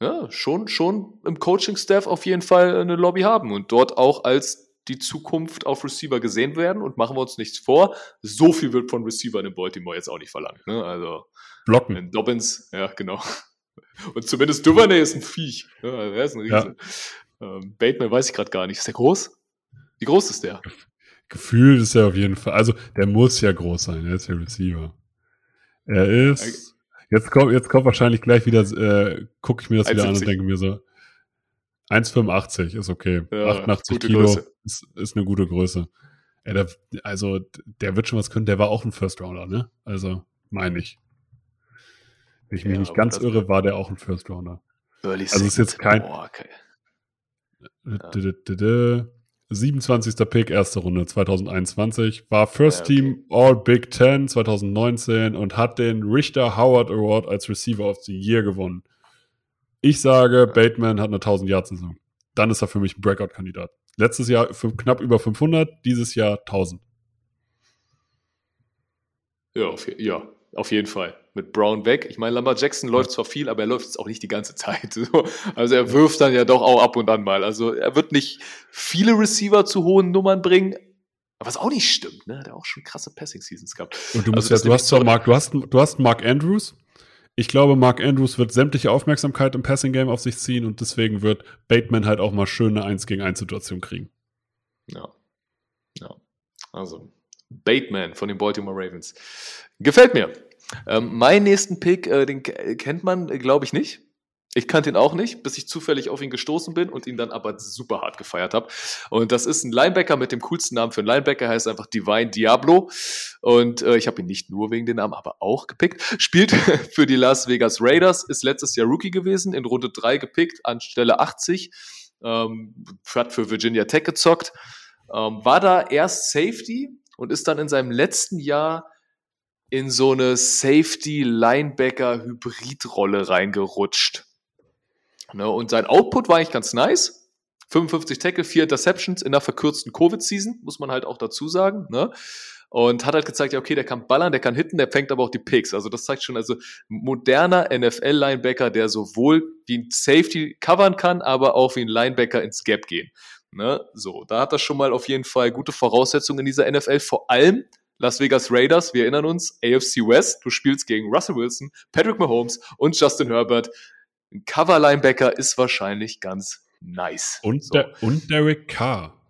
ja, schon, schon im Coaching-Staff auf jeden Fall eine Lobby haben und dort auch als die Zukunft auf Receiver gesehen werden und machen wir uns nichts vor. So viel wird von Receivern in Baltimore jetzt auch nicht verlangt. Ne? Also Blocken. in Dobbins, ja, genau. Und zumindest Duvernay ist ein Viech. Ja, also er ist ein Riese. Ähm, Bateman weiß ich gerade gar nicht. Ist der groß? Wie groß ist der? Gefühl ist er auf jeden Fall. Also der muss ja groß sein. Er ist ja Receiver. Er ist. Jetzt kommt, jetzt kommt wahrscheinlich gleich wieder, äh, gucke ich mir das wieder an 1,70. und denke mir so, 1,85 ist okay. Ja, 88 gute Kilo ist, ist eine gute Größe. Ja, der, also, der wird schon was können. Der war auch ein First Rounder, ne? Also, meine ich. Wenn ich mich Ja, nicht ganz irre, war der auch ein First Rounder. Early Also ist jetzt kein- Boah, okay. D- 27. Pick, erste Runde 2021, war First Ja, okay. Team All Big Ten 2019 und hat den Richter Howard Award als Receiver of the Year gewonnen. Ich sage, Bateman hat eine 1000 Yard Saison. Dann ist er für mich ein Breakout-Kandidat. Letztes Jahr knapp über 500, dieses Jahr 1000. Ja, auf, ja, auf jeden Fall. Mit Brown weg. Ich meine, Lamar Jackson läuft zwar viel, aber er läuft jetzt auch nicht die ganze Zeit. So. Also er wirft dann ja doch auch ab und an mal. Also er wird nicht viele Receiver zu hohen Nummern bringen, was auch nicht stimmt. Ne? Hat auch schon krasse Passing-Seasons gehabt. Und du Also ja, du hast zwar. Mark, du hast, du hast Mark Andrews. Ich glaube, Mark Andrews wird sämtliche Aufmerksamkeit im Passing Game auf sich ziehen und deswegen wird Bateman halt auch mal schöne 1 gegen 1 Situation kriegen. Ja. ja. Also, Bateman von den Baltimore Ravens. Gefällt mir. Ähm, meinen nächsten Pick, äh, den kennt man, äh, glaube ich, nicht. Ich kannte ihn auch nicht, bis ich zufällig auf ihn gestoßen bin und ihn dann aber super hart gefeiert habe. Und das ist ein Linebacker mit dem coolsten Namen für einen Linebacker, heißt einfach Divine Diablo. Und äh, ich habe ihn nicht nur wegen den Namen, aber auch gepickt. Spielt für die Las Vegas Raiders, ist letztes Jahr Rookie gewesen, in Runde 3 gepickt, an Stelle 80. Ähm, hat für Virginia Tech gezockt. Ähm, war da erst Safety und ist dann in seinem letzten Jahr in so eine Safety-Linebacker-Hybrid-Rolle reingerutscht. Ne, und sein Output war eigentlich ganz nice. 55 Tackle, 4 Interceptions in einer verkürzten Covid-Season, muss man halt auch dazu sagen. Ne? Und hat halt gezeigt, ja, okay, der kann ballern, der kann hitten, der fängt aber auch die Picks. Also das zeigt schon, also moderner NFL-Linebacker, der sowohl wie ein Safety covern kann, aber auch wie ein Linebacker ins Gap gehen. Ne? So, da hat er schon mal auf jeden Fall gute Voraussetzungen in dieser NFL. Vor allem Las Vegas Raiders, wir erinnern uns, AFC West, du spielst gegen Russell Wilson, Patrick Mahomes und Justin Herbert. Ein Cover-Linebacker ist wahrscheinlich ganz nice. Und, So. der, und Derek Carr.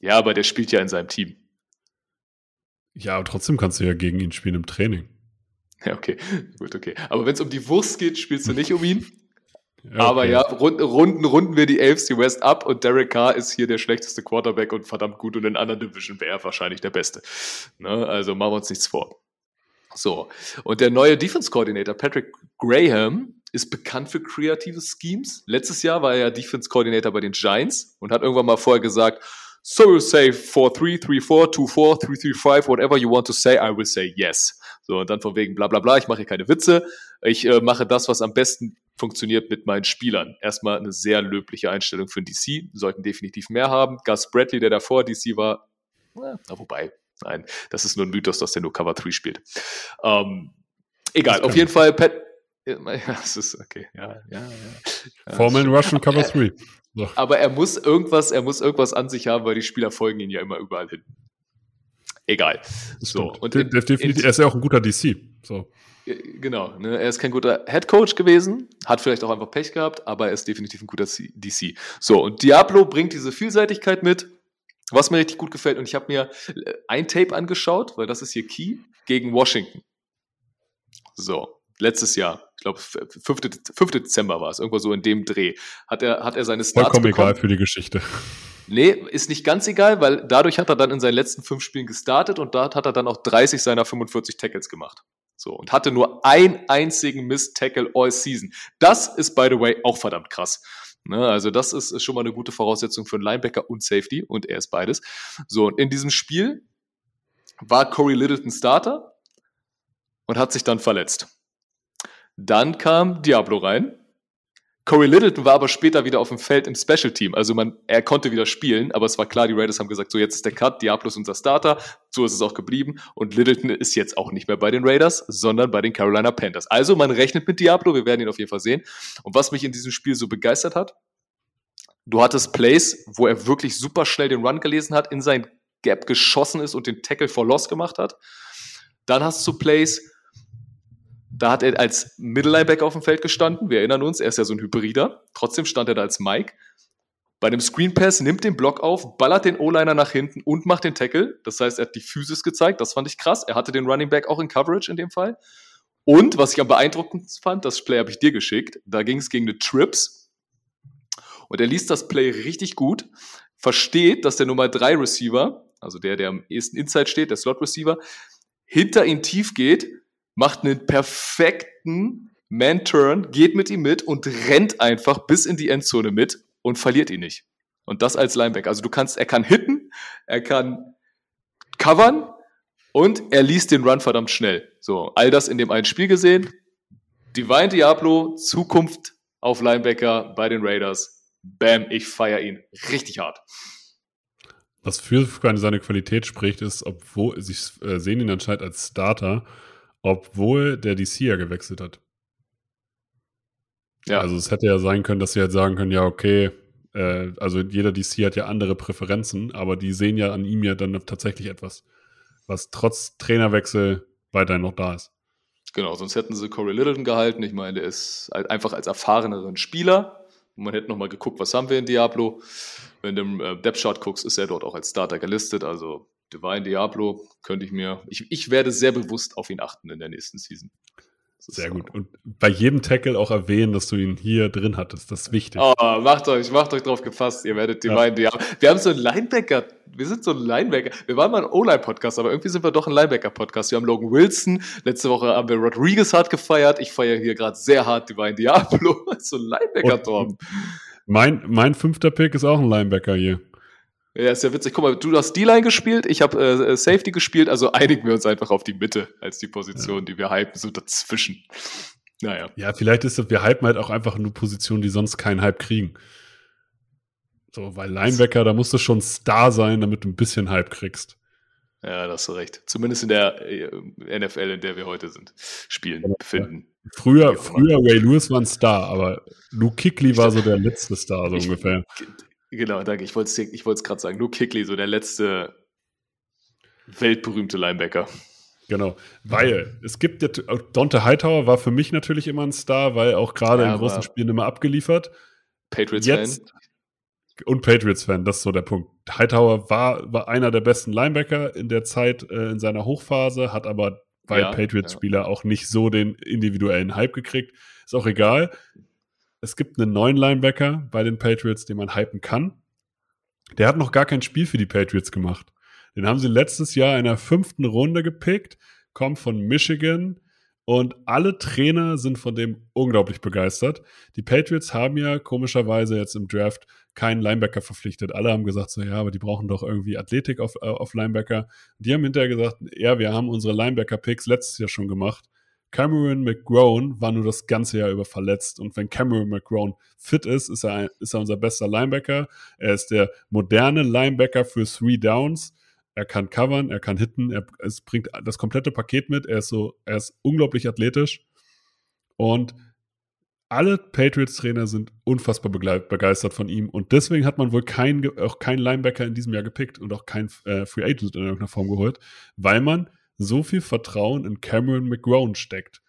Ja, aber der spielt ja in seinem Team. Ja, aber trotzdem kannst du ja gegen ihn spielen im Training. Ja, okay, gut, okay. Aber wenn es um die Wurst geht, spielst du nicht um ihn. Ja, Aber okay. ja, runden, runden, runden wir die AFC West ab und Derek Carr ist hier der schlechteste Quarterback und verdammt gut und in anderen Division wäre er wahrscheinlich der Beste. Ne? Also machen wir uns nichts vor. So, und der neue Defense Coordinator Patrick Graham ist bekannt für kreative Schemes. Letztes Jahr war er ja Defense Coordinator bei den Giants und hat irgendwann mal vorher gesagt, So you say 4-3, 3-4, 2-4, 3-3-5, whatever you want to say, I will say yes. So, und dann von wegen bla bla bla, ich mache hier keine Witze. Ich äh, mache das, was am besten funktioniert mit meinen Spielern. Erstmal eine sehr löbliche Einstellung für DC, sollten definitiv mehr haben. Gus Bradley, der davor DC war, na, wobei, nein, das ist nur ein Mythos, dass der nur Cover 3 spielt. Ähm, egal, auf jeden Fall, Pat, ja, es ist okay, ja, ja, ja. Foreman Russian Cover 3. So. Aber er muss irgendwas, er muss irgendwas an sich haben, weil die Spieler folgen ihn ja immer überall hin. Egal. So, und in, definitiv, in, er ist ja auch ein guter DC. So. Genau, ne? er ist kein guter Head Coach gewesen, hat vielleicht auch einfach Pech gehabt, aber er ist definitiv ein guter DC. So, und Diablo bringt diese Vielseitigkeit mit, was mir richtig gut gefällt. Und ich habe mir äh, ein Tape angeschaut, weil das ist hier Key, gegen Washington. So, letztes Jahr, ich glaube, 5. 5. Dezember war es, irgendwo so in dem Dreh, hat er, hat er seine Starts Vollkommen bekommen. egal für die Geschichte. Nee, ist nicht ganz egal, weil dadurch hat er dann in seinen letzten fünf Spielen gestartet und dort hat er dann auch 30 seiner 45 Tackles gemacht. So, und hatte nur einen einzigen Miss-Tackle all season. Das ist, by the way, auch verdammt krass. Ne, also, das ist, ist schon mal eine gute Voraussetzung für einen Linebacker und Safety und er ist beides. So, und in diesem Spiel war Corey Littleton Starter und hat sich dann verletzt. Dann kam Diablo rein. Corey Littleton war aber später wieder auf dem Feld im Special Team. Also man, er konnte wieder spielen, aber es war klar, die Raiders haben gesagt, so jetzt ist der Cut, Diablo ist unser Starter. So ist es auch geblieben. Und Littleton ist jetzt auch nicht mehr bei den Raiders, sondern bei den Carolina Panthers. Also man rechnet mit Diablo, wir werden ihn auf jeden Fall sehen. Und was mich in diesem Spiel so begeistert hat, du hattest Plays, wo er wirklich super schnell den Run gelesen hat, in sein Gap geschossen ist und den Tackle for Loss gemacht hat. Dann hast du Plays, da hat er als Mittellinebacker auf dem Feld gestanden. Wir erinnern uns, er ist ja so ein Hybrider. Trotzdem stand er da als Mike. Bei dem Screen Pass nimmt den Block auf, ballert den O-Liner nach hinten und macht den Tackle. Das heißt, er hat die Physis gezeigt. Das fand ich krass. Er hatte den Running Back auch in Coverage in dem Fall. Und was ich am beeindruckendsten fand, das Play habe ich dir geschickt. Da ging es gegen eine Trips. Und er liest das Play richtig gut. Versteht, dass der Nummer 3 Receiver, also der, der am ehesten Inside steht, der Slot Receiver, hinter ihn tief geht macht einen perfekten Man-Turn, geht mit ihm mit und rennt einfach bis in die Endzone mit und verliert ihn nicht. Und das als Linebacker. Also du kannst, er kann hitten, er kann covern und er liest den Run verdammt schnell. So, all das in dem einen Spiel gesehen. Divine Diablo, Zukunft auf Linebacker bei den Raiders. Bam, ich feiere ihn richtig hart. Was für seine Qualität spricht, ist, obwohl sie äh, sehen ihn anscheinend als Starter, obwohl der DC ja gewechselt hat. Ja. Also es hätte ja sein können, dass sie halt sagen können, ja, okay, äh, also jeder DC hat ja andere Präferenzen, aber die sehen ja an ihm ja dann tatsächlich etwas, was trotz Trainerwechsel weiterhin noch da ist. Genau, sonst hätten sie Corey Littleton gehalten. Ich meine, der ist einfach als erfahreneren Spieler. Und man hätte nochmal geguckt, was haben wir in Diablo. Wenn du im äh, Depth-Chart guckst, ist er dort auch als Starter gelistet. Also Divine Diablo könnte ich mir, ich, ich werde sehr bewusst auf ihn achten in der nächsten Season. Sehr gut. Und bei jedem Tackle auch erwähnen, dass du ihn hier drin hattest. Das ist wichtig. Oh, macht euch, macht euch drauf gefasst. Ihr werdet Divine ja. Diablo. Wir haben so einen Linebacker. Wir sind so ein Linebacker. Wir waren mal ein O-Line-Podcast, aber irgendwie sind wir doch ein Linebacker-Podcast. Wir haben Logan Wilson. Letzte Woche haben wir Rodriguez hart gefeiert. Ich feiere hier gerade sehr hart Divine Diablo. so ein Linebacker-Torben. Mein, mein fünfter Pick ist auch ein Linebacker hier. Ja, ist ja witzig. Guck mal, du hast D-Line gespielt, ich habe äh, Safety gespielt, also einigen wir uns einfach auf die Mitte als die Position, ja. die wir hypen, so dazwischen. Naja. Ja, vielleicht ist es, wir hypen halt auch einfach nur Positionen, die sonst keinen Hype kriegen. So, weil Linebacker, da musst du schon Star sein, damit du ein bisschen Hype kriegst. Ja, da hast du recht. Zumindest in der äh, NFL, in der wir heute sind, spielen, ja, befinden. Früher, früher Ray Lewis war ein Star, aber Luke Kickley war so der letzte Star, so ich, ungefähr. Genau, danke. Ich wollte es ich gerade sagen. Luke Kickley, so der letzte weltberühmte Linebacker. Genau, weil es gibt ja, Dante Hightower war für mich natürlich immer ein Star, weil auch gerade ja, in großen Spielen immer abgeliefert. Patriots-Fan. Und Patriots-Fan, das ist so der Punkt. Hightower war, war einer der besten Linebacker in der Zeit, äh, in seiner Hochphase, hat aber bei ja, Patriots-Spieler ja. auch nicht so den individuellen Hype gekriegt. Ist auch egal es gibt einen neuen Linebacker bei den Patriots, den man hypen kann. Der hat noch gar kein Spiel für die Patriots gemacht. Den haben sie letztes Jahr in der fünften Runde gepickt, kommt von Michigan Und alle Trainer sind von dem unglaublich begeistert. Die Patriots haben ja komischerweise jetzt im Draft keinen Linebacker verpflichtet. Alle haben gesagt, so ja, aber die brauchen doch irgendwie Athletik auf, äh, auf Linebacker. Die haben hinterher gesagt, ja, wir haben unsere Linebacker-Picks letztes Jahr schon gemacht. Cameron McGrone war nur das ganze Jahr über verletzt. Und wenn Cameron McGrone fit ist, ist er, ist er unser bester Linebacker. Er ist der moderne Linebacker für Three Downs. Er kann covern, er kann hitten, er es bringt das komplette Paket mit. Er ist so, er ist unglaublich athletisch. Und alle Patriots-Trainer sind unfassbar begeistert von ihm. Und deswegen hat man wohl kein, auch keinen Linebacker in diesem Jahr gepickt und auch kein äh, Free Agent in irgendeiner Form geholt, weil man so viel Vertrauen in Cameron McGrone steckt.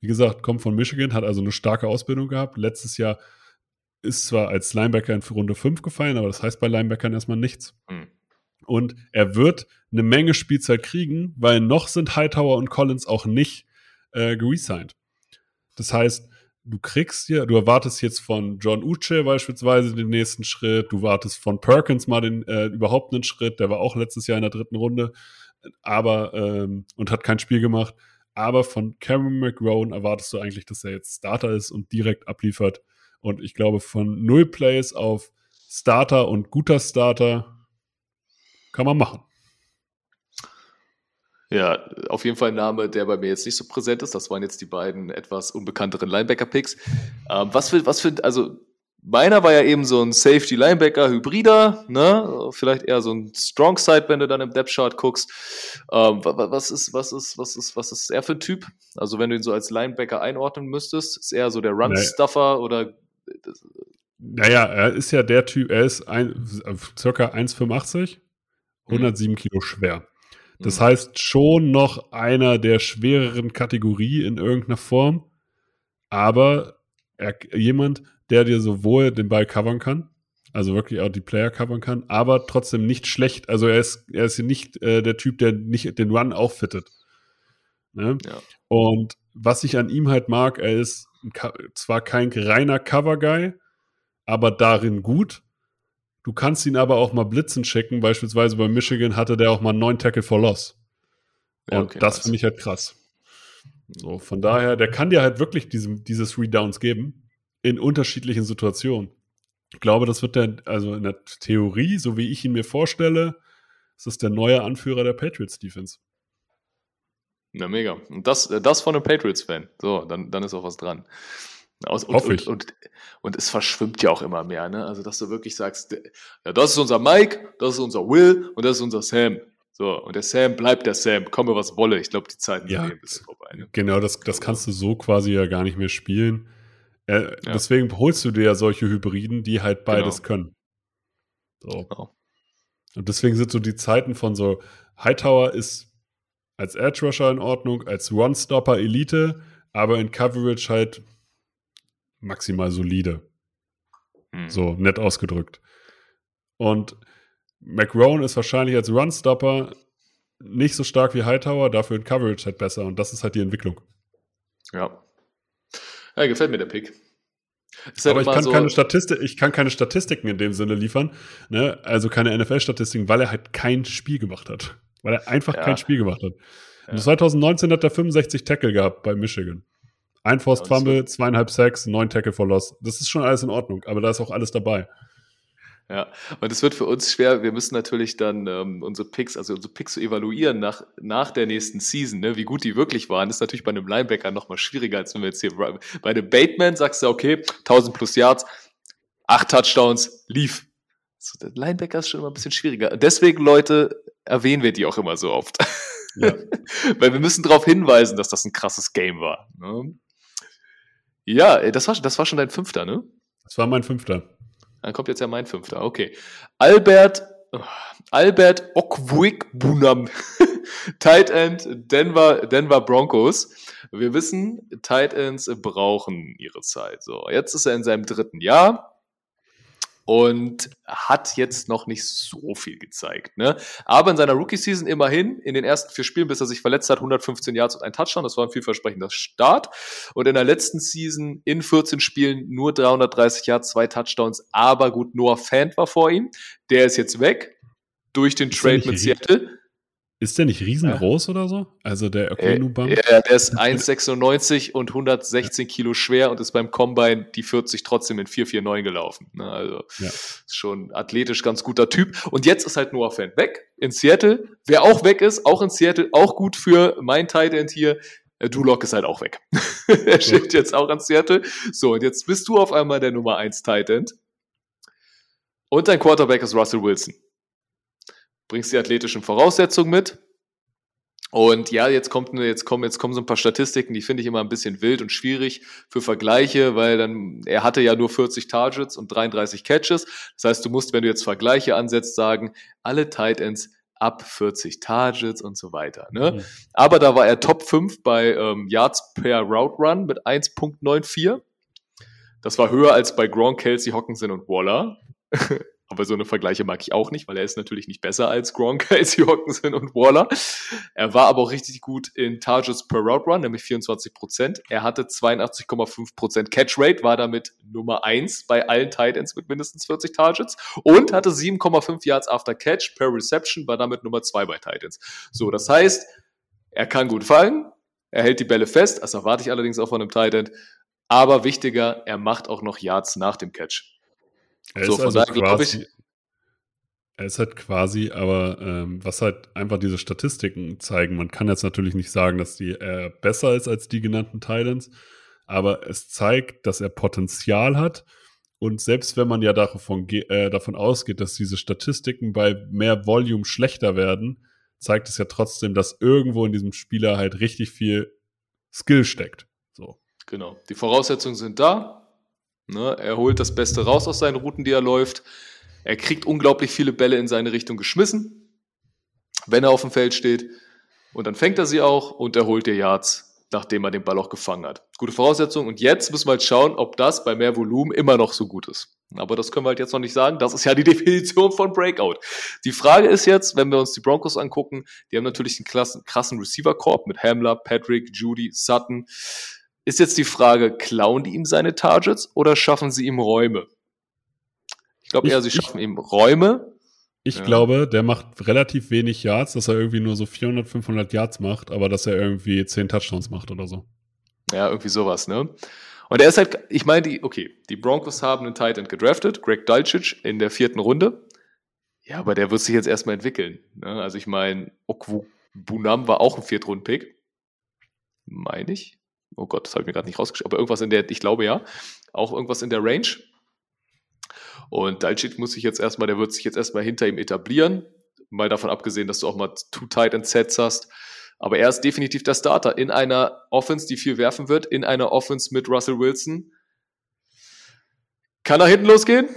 Wie gesagt, kommt von Michigan, hat also eine starke Ausbildung gehabt. Letztes Jahr ist zwar als Linebacker in Runde 5 gefallen, aber das heißt bei Linebackern erstmal nichts. Mhm. Und er wird eine Menge Spielzeit kriegen, weil noch sind Hightower und Collins auch nicht äh, geresigned. Das heißt, du kriegst ja, du erwartest jetzt von John Uche beispielsweise den nächsten Schritt, du wartest von Perkins mal den äh, überhaupt einen Schritt, der war auch letztes Jahr in der dritten Runde aber ähm, und hat kein Spiel gemacht. Aber von Cameron McGrone erwartest du eigentlich, dass er jetzt Starter ist und direkt abliefert. Und ich glaube, von null Plays auf Starter und guter Starter kann man machen. Ja, auf jeden Fall ein Name, der bei mir jetzt nicht so präsent ist. Das waren jetzt die beiden etwas unbekannteren Linebacker-Picks. Ähm, was für, was für, also Meiner war ja eben so ein Safety Linebacker Hybrider, ne? Vielleicht eher so ein Strong Side, wenn du dann im Depth Chart guckst. Ähm, was ist, was ist, was ist, was ist er für ein Typ? Also wenn du ihn so als Linebacker einordnen müsstest, ist er so der Run Stuffer nee. oder? Naja, er ist ja der Typ, er ist ein, circa 1,85, 107 mhm. Kilo schwer. Das mhm. heißt schon noch einer der schwereren Kategorie in irgendeiner Form, aber er, jemand, der dir sowohl den Ball covern kann, also wirklich auch die Player covern kann, aber trotzdem nicht schlecht. Also er ist, er ist nicht äh, der Typ, der nicht den Run auch fittet. Ne? Ja. Und was ich an ihm halt mag, er ist zwar kein reiner Cover-Guy, aber darin gut. Du kannst ihn aber auch mal blitzen schicken. Beispielsweise bei Michigan hatte der auch mal neun Tackle for Loss. Und ja, okay, das finde ich halt krass. So, von daher, der kann dir halt wirklich diese, dieses Redowns geben in unterschiedlichen Situationen. Ich glaube, das wird der, also in der Theorie, so wie ich ihn mir vorstelle, ist das der neue Anführer der Patriots Defense. Na mega. Und das, das von einem Patriots-Fan. So, dann, dann ist auch was dran. Aus, und, Hoffe ich. Und, und, und, es verschwimmt ja auch immer mehr, ne? Also, dass du wirklich sagst, ja, das ist unser Mike, das ist unser Will und das ist unser Sam. So, und der Sam bleibt der Sam, komme was wolle. Ich glaube, die Zeiten ja, sind ein bisschen vorbei. Ne? Genau, das, das kannst du so quasi ja gar nicht mehr spielen. Äh, ja. Deswegen holst du dir ja solche Hybriden, die halt beides genau. können. So. Genau. Und deswegen sind so die Zeiten von so Hightower ist als Edge Rusher in Ordnung, als One-Stopper Elite, aber in Coverage halt maximal solide. Hm. So nett ausgedrückt. Und McRone ist wahrscheinlich als Run-Stopper nicht so stark wie Hightower, dafür in Coverage halt besser. Und das ist halt die Entwicklung. Ja. Ja, gefällt mir der Pick. Halt Aber ich kann, so keine Statistik, ich kann keine Statistiken in dem Sinne liefern, ne? also keine NFL-Statistiken, weil er halt kein Spiel gemacht hat. Weil er einfach ja. kein Spiel gemacht hat. Ja. 2019 hat er 65 Tackle gehabt bei Michigan. Ein Forced Fumble, zweieinhalb Sacks, neun Tackle for Loss. Das ist schon alles in Ordnung, aber da ist auch alles dabei. Ja, und es wird für uns schwer. Wir müssen natürlich dann ähm, unsere Picks, also unsere Picks zu evaluieren nach, nach der nächsten Season, ne? wie gut die wirklich waren. Das ist natürlich bei einem Linebacker nochmal schwieriger, als wenn wir jetzt hier bei einem Bateman sagst du, okay, 1000 plus Yards, acht Touchdowns, lief. So, der Linebacker ist schon immer ein bisschen schwieriger. Deswegen, Leute, erwähnen wir die auch immer so oft. Ja. Weil wir müssen darauf hinweisen, dass das ein krasses Game war. Ne? Ja, das war, das war schon dein fünfter, ne? Das war mein fünfter. Dann kommt jetzt ja mein fünfter. Okay. Albert, Albert Okwik-Bunam, Tight End Denver, Denver Broncos. Wir wissen, Tight Ends brauchen ihre Zeit. So, jetzt ist er in seinem dritten Jahr und hat jetzt noch nicht so viel gezeigt. Ne? Aber in seiner Rookie-Season immerhin, in den ersten vier Spielen, bis er sich verletzt hat, 115 Yards und ein Touchdown. Das war ein vielversprechender Start. Und in der letzten Season in 14 Spielen nur 330 Yards, zwei Touchdowns. Aber gut, Noah Fant war vor ihm. Der ist jetzt weg durch den Trade mit Seattle. Ist der nicht riesengroß oder so? Also der Äh, Okwenubam? Ja, der ist 1,96 und 116 Kilo schwer und ist beim Combine die 40 trotzdem in 4,49 gelaufen. Ne, Also Ja. schon athletisch ganz guter Typ. Und jetzt ist halt Noah Fan weg in Seattle. Wer auch weg ist, auch in Seattle, auch gut für mein Tight End hier. äh, Duloc ist halt auch weg. er steht jetzt auch in Seattle. So, und jetzt bist du auf einmal der Nummer 1 Tight End. Und dein Quarterback ist Russell Wilson. Bringst die athletischen Voraussetzungen mit. Und ja, jetzt kommt eine, jetzt kommen, jetzt kommen so ein paar Statistiken, die finde ich immer ein bisschen wild und schwierig für Vergleiche, weil dann, er hatte ja nur 40 Targets und 33 Catches. Das heißt, du musst, wenn du jetzt Vergleiche ansetzt, sagen, alle Tight Ends ab 40 Targets und so weiter. Ne? Mhm. Aber da war er Top 5 bei ähm, Yards per Route Run mit 1.94. Das war höher als bei Gronk, Kelsey, Hawkinson und Waller. Aber so eine Vergleiche mag ich auch nicht, weil er ist natürlich nicht besser als Gronk, Kelsey, Hawkinson und Waller. Er war aber auch richtig gut in Targets per Route Run, nämlich 24 Prozent. Er hatte 82,5 Prozent Catch Rate, war damit Nummer 1 bei allen Tight Ends mit mindestens 40 Targets und hatte 7,5 Yards after Catch per Reception, war damit Nummer 2 bei Tight Ends. So, das heißt, er kann gut fallen, er hält die Bälle fest, das erwarte ich allerdings auch von einem Tight End. Aber wichtiger, er macht auch noch Yards nach dem Catch. Er So, ist von also daher glaub quasi, er ist halt quasi, aber ähm, was halt einfach diese Statistiken zeigen, man kann jetzt natürlich nicht sagen, dass die äh, besser ist als die genannten Titans, aber es zeigt, dass er Potenzial hat. Und selbst wenn man ja davon, äh, davon ausgeht, dass diese Statistiken bei mehr Volume schlechter werden, zeigt es ja trotzdem, dass irgendwo in diesem Spieler halt richtig viel Skill steckt. So. Genau. Die Voraussetzungen sind da. Ne, er holt das Beste raus aus seinen Routen, die er läuft. Er kriegt unglaublich viele Bälle in seine Richtung geschmissen, wenn er auf dem Feld steht. Und dann fängt er sie auch und er holt dir Yards, nachdem er den Ball auch gefangen hat. Gute Voraussetzung. Und jetzt müssen wir halt schauen, ob das bei mehr Volumen immer noch so gut ist. Aber das können wir halt jetzt noch nicht sagen. Das ist ja die Definition von Breakout. Die Frage ist jetzt, wenn wir uns die Broncos angucken, die haben natürlich einen krassen Receiver-Korb mit Hamler, Patrick, Judy, Sutton. Ist jetzt die Frage, klauen die ihm seine Targets oder schaffen sie ihm Räume? Ich glaube Ich- eher, sie ich- schaffen ihm Räume. Ich Ja. glaube, der macht relativ wenig Yards, dass er irgendwie nur so 400, 500 Yards macht, aber dass er irgendwie 10 Touchdowns macht oder so. Ja, irgendwie sowas, ne? Und er ist halt, ich meine, die, okay, die Broncos haben einen Tight End gedraftet, Greg Dulcich in der vierten Runde. Ja, aber der wird sich jetzt erstmal entwickeln. Ne? Also ich meine, Okwu Bunam war auch ein Viertrunden-Pick. Meine ich. Oh Gott, das habe ich mir gerade nicht rausgeschrieben. Aber irgendwas in der, ich glaube ja, auch irgendwas in der Range. Und Dulcich muss sich jetzt erstmal, der wird sich jetzt erstmal hinter ihm etablieren. Mal davon abgesehen, dass du auch mal Two Tight End Sets hast. Aber er ist definitiv der Starter in einer Offense, die viel werfen wird, in einer Offense mit Russell Wilson. Kann er hinten losgehen?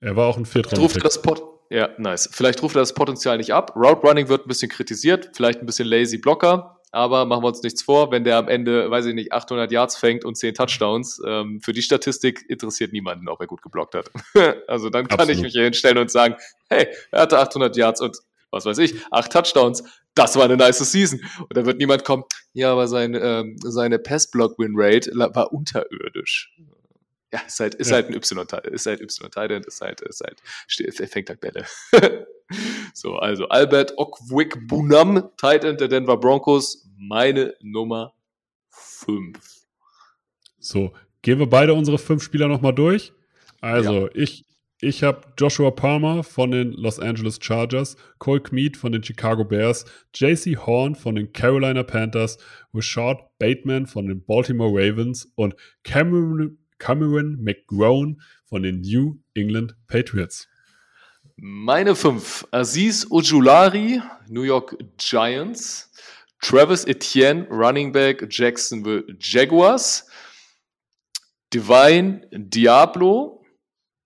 Er war auch ein Ruft er Viertrunden-Pick. das Pot ja, nice. Vielleicht ruft er das Potenzial nicht ab. Route Running wird ein bisschen kritisiert, vielleicht ein bisschen lazy Blocker, aber machen wir uns nichts vor, wenn der am Ende, weiß ich nicht, 800 Yards fängt und 10 Touchdowns, ähm, für die Statistik interessiert niemanden, ob er gut geblockt hat. also dann kann Absolut. ich mich hier hinstellen und sagen, hey, er hatte 800 Yards und was weiß ich, 8 Touchdowns. Das war eine nice Season. Und da wird niemand kommen, ja, aber sein, ähm, seine Pass-Block-Win-Rate war unterirdisch. Ja, ist halt, ist Ja. halt ein Y, ist halt Y Titan, ist halt, ist halt, fängt halt Bälle. so, also Albert Okwik Bunam, Titan der Denver Broncos, meine Nummer 5. So, gehen wir beide unsere fünf Spieler nochmal durch. Also, ich, ich habe Joshua Palmer von den Los Angeles Chargers, Cole Kmeet von den Chicago Bears, JC Horn von den Carolina Panthers, Rashad Bateman von den Baltimore Ravens und Cameron, Cameron McGrone von den New England Patriots. Meine 5. Aziz Ojulari, New York Giants. Travis Etienne, Running Back, Jacksonville Jaguars. Divine Diablo,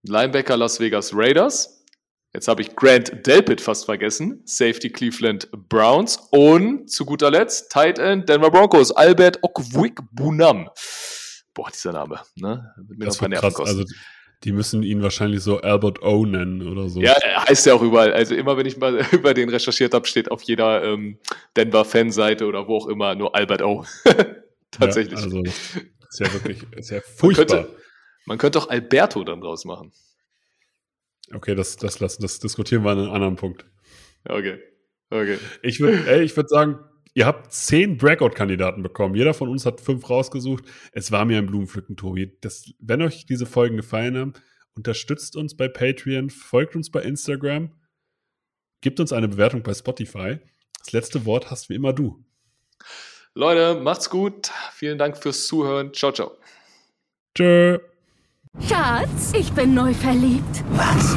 Linebacker Las Vegas Raiders. Jetzt habe ich Grant Delpit fast vergessen. Safety Cleveland Browns. Und zu guter Letzt Tight End Denver Broncos, Albert Okwik Bunam. Boah, dieser Name. Ne? Wird mir Das noch ein Nerven kosten. Also, die müssen ihn wahrscheinlich so Albert O nennen oder so. Ja, heißt ja auch überall. Also immer, wenn ich mal über den recherchiert habe, steht auf jeder ähm, Denver-Fanseite oder wo auch immer nur Albert O. Tatsächlich. Ja, also, das ist ja wirklich ist ja man, furchtbar. könnte, man könnte auch Alberto dann draus machen. Okay, das, das, lassen, das diskutieren wir an einem anderen Punkt. Okay. Okay. Ich würde ich würd sagen, ihr habt zehn Breakout-Kandidaten bekommen. Jeder von uns hat fünf rausgesucht. Es war mir ein Blumenpflücken, Tobi. Das, wenn euch diese Folgen gefallen haben, unterstützt uns bei Patreon, folgt uns bei Instagram, gibt uns eine Bewertung bei Spotify. Das letzte Wort hast wie immer du. Leute, macht's gut. Vielen Dank fürs Zuhören. Ciao, ciao. Tschö. Schatz, ich bin neu verliebt. Was?